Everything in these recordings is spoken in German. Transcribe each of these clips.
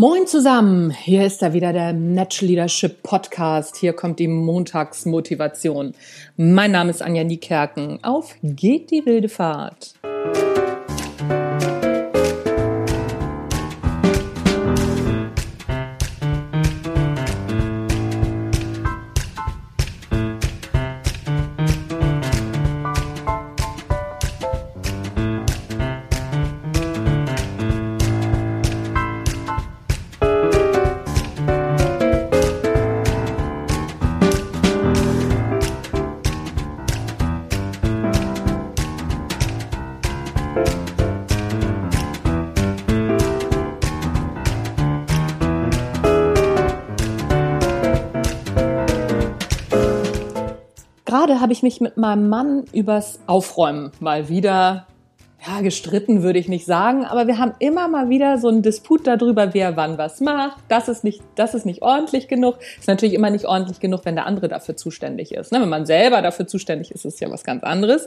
Moin zusammen, hier ist da wieder der Natural Leadership Podcast. Hier kommt die Montagsmotivation. Mein Name ist Anja Niekerken. Auf geht die wilde Fahrt. Gerade habe ich mich mit meinem Mann übers Aufräumen mal wieder ja, gestritten würde ich nicht sagen, aber wir haben immer mal wieder so einen Disput darüber, wer wann was macht. Das ist nicht, das ist nicht ordentlich genug. Ist natürlich immer nicht ordentlich genug, wenn der andere dafür zuständig ist. Ne? Wenn man selber dafür zuständig ist, ist ja was ganz anderes.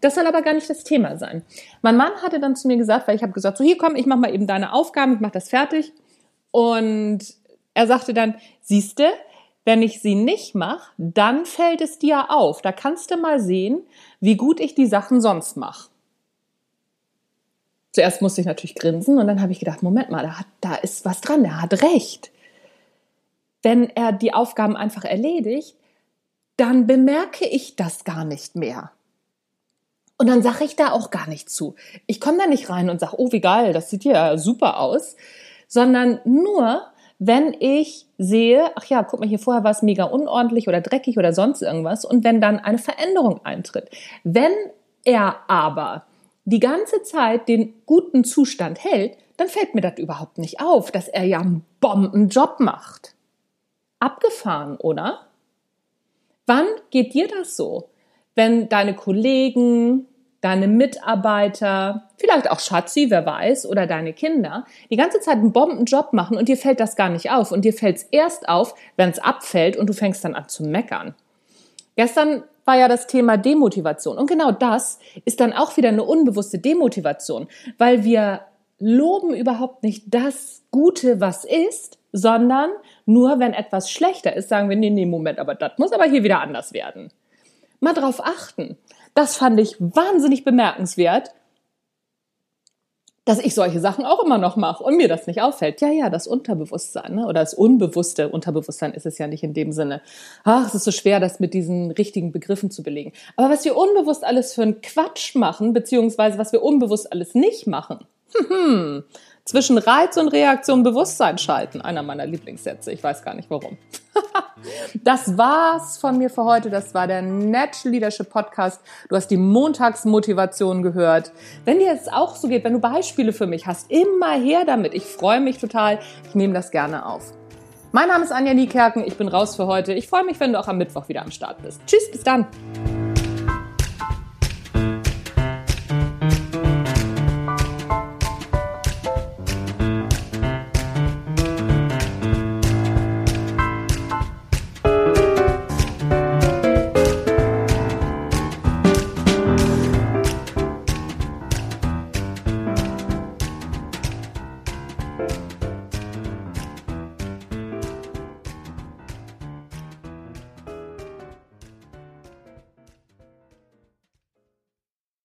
Das soll aber gar nicht das Thema sein. Mein Mann hatte dann zu mir gesagt, weil ich habe gesagt, so hier komm, ich mach mal eben deine Aufgaben, ich mach das fertig. Und er sagte dann, siehste, wenn ich sie nicht mache, dann fällt es dir auf. Da kannst du mal sehen, wie gut ich die Sachen sonst mache. Zuerst musste ich natürlich grinsen und dann habe ich gedacht, Moment mal, da, hat, da ist was dran, er hat recht. Wenn er die Aufgaben einfach erledigt, dann bemerke ich das gar nicht mehr. Und dann sage ich da auch gar nicht zu. Ich komme da nicht rein und sage, oh, wie geil, das sieht ja super aus, sondern nur, wenn ich sehe, ach ja, guck mal, hier vorher war es mega unordentlich oder dreckig oder sonst irgendwas und wenn dann eine Veränderung eintritt. Wenn er aber die ganze Zeit den guten Zustand hält, dann fällt mir das überhaupt nicht auf, dass er ja einen Bombenjob macht. Abgefahren, oder? Wann geht dir das so? Wenn deine Kollegen, deine Mitarbeiter, vielleicht auch Schatzi, wer weiß, oder deine Kinder, die ganze Zeit einen Bombenjob machen und dir fällt das gar nicht auf. Und dir fällt es erst auf, wenn es abfällt und du fängst dann an zu meckern. Gestern war ja das Thema Demotivation. Und genau das ist dann auch wieder eine unbewusste Demotivation, weil wir loben überhaupt nicht das Gute, was ist, sondern nur wenn etwas schlechter ist, sagen wir, nee, nee, Moment, aber das muss aber hier wieder anders werden. Mal drauf achten. Das fand ich wahnsinnig bemerkenswert, dass ich solche Sachen auch immer noch mache und mir das nicht auffällt. Ja, ja, das Unterbewusstsein ne? oder das unbewusste Unterbewusstsein ist es ja nicht in dem Sinne. Ach, es ist so schwer, das mit diesen richtigen Begriffen zu belegen. Aber was wir unbewusst alles für einen Quatsch machen, beziehungsweise was wir unbewusst alles nicht machen, hm, zwischen Reiz und Reaktion Bewusstsein schalten. Einer meiner Lieblingssätze. Ich weiß gar nicht warum. das war's von mir für heute. Das war der Natural Leadership Podcast. Du hast die Montagsmotivation gehört. Wenn dir es auch so geht, wenn du Beispiele für mich hast, immer her damit. Ich freue mich total. Ich nehme das gerne auf. Mein Name ist Anja Niekerken. Ich bin raus für heute. Ich freue mich, wenn du auch am Mittwoch wieder am Start bist. Tschüss, bis dann.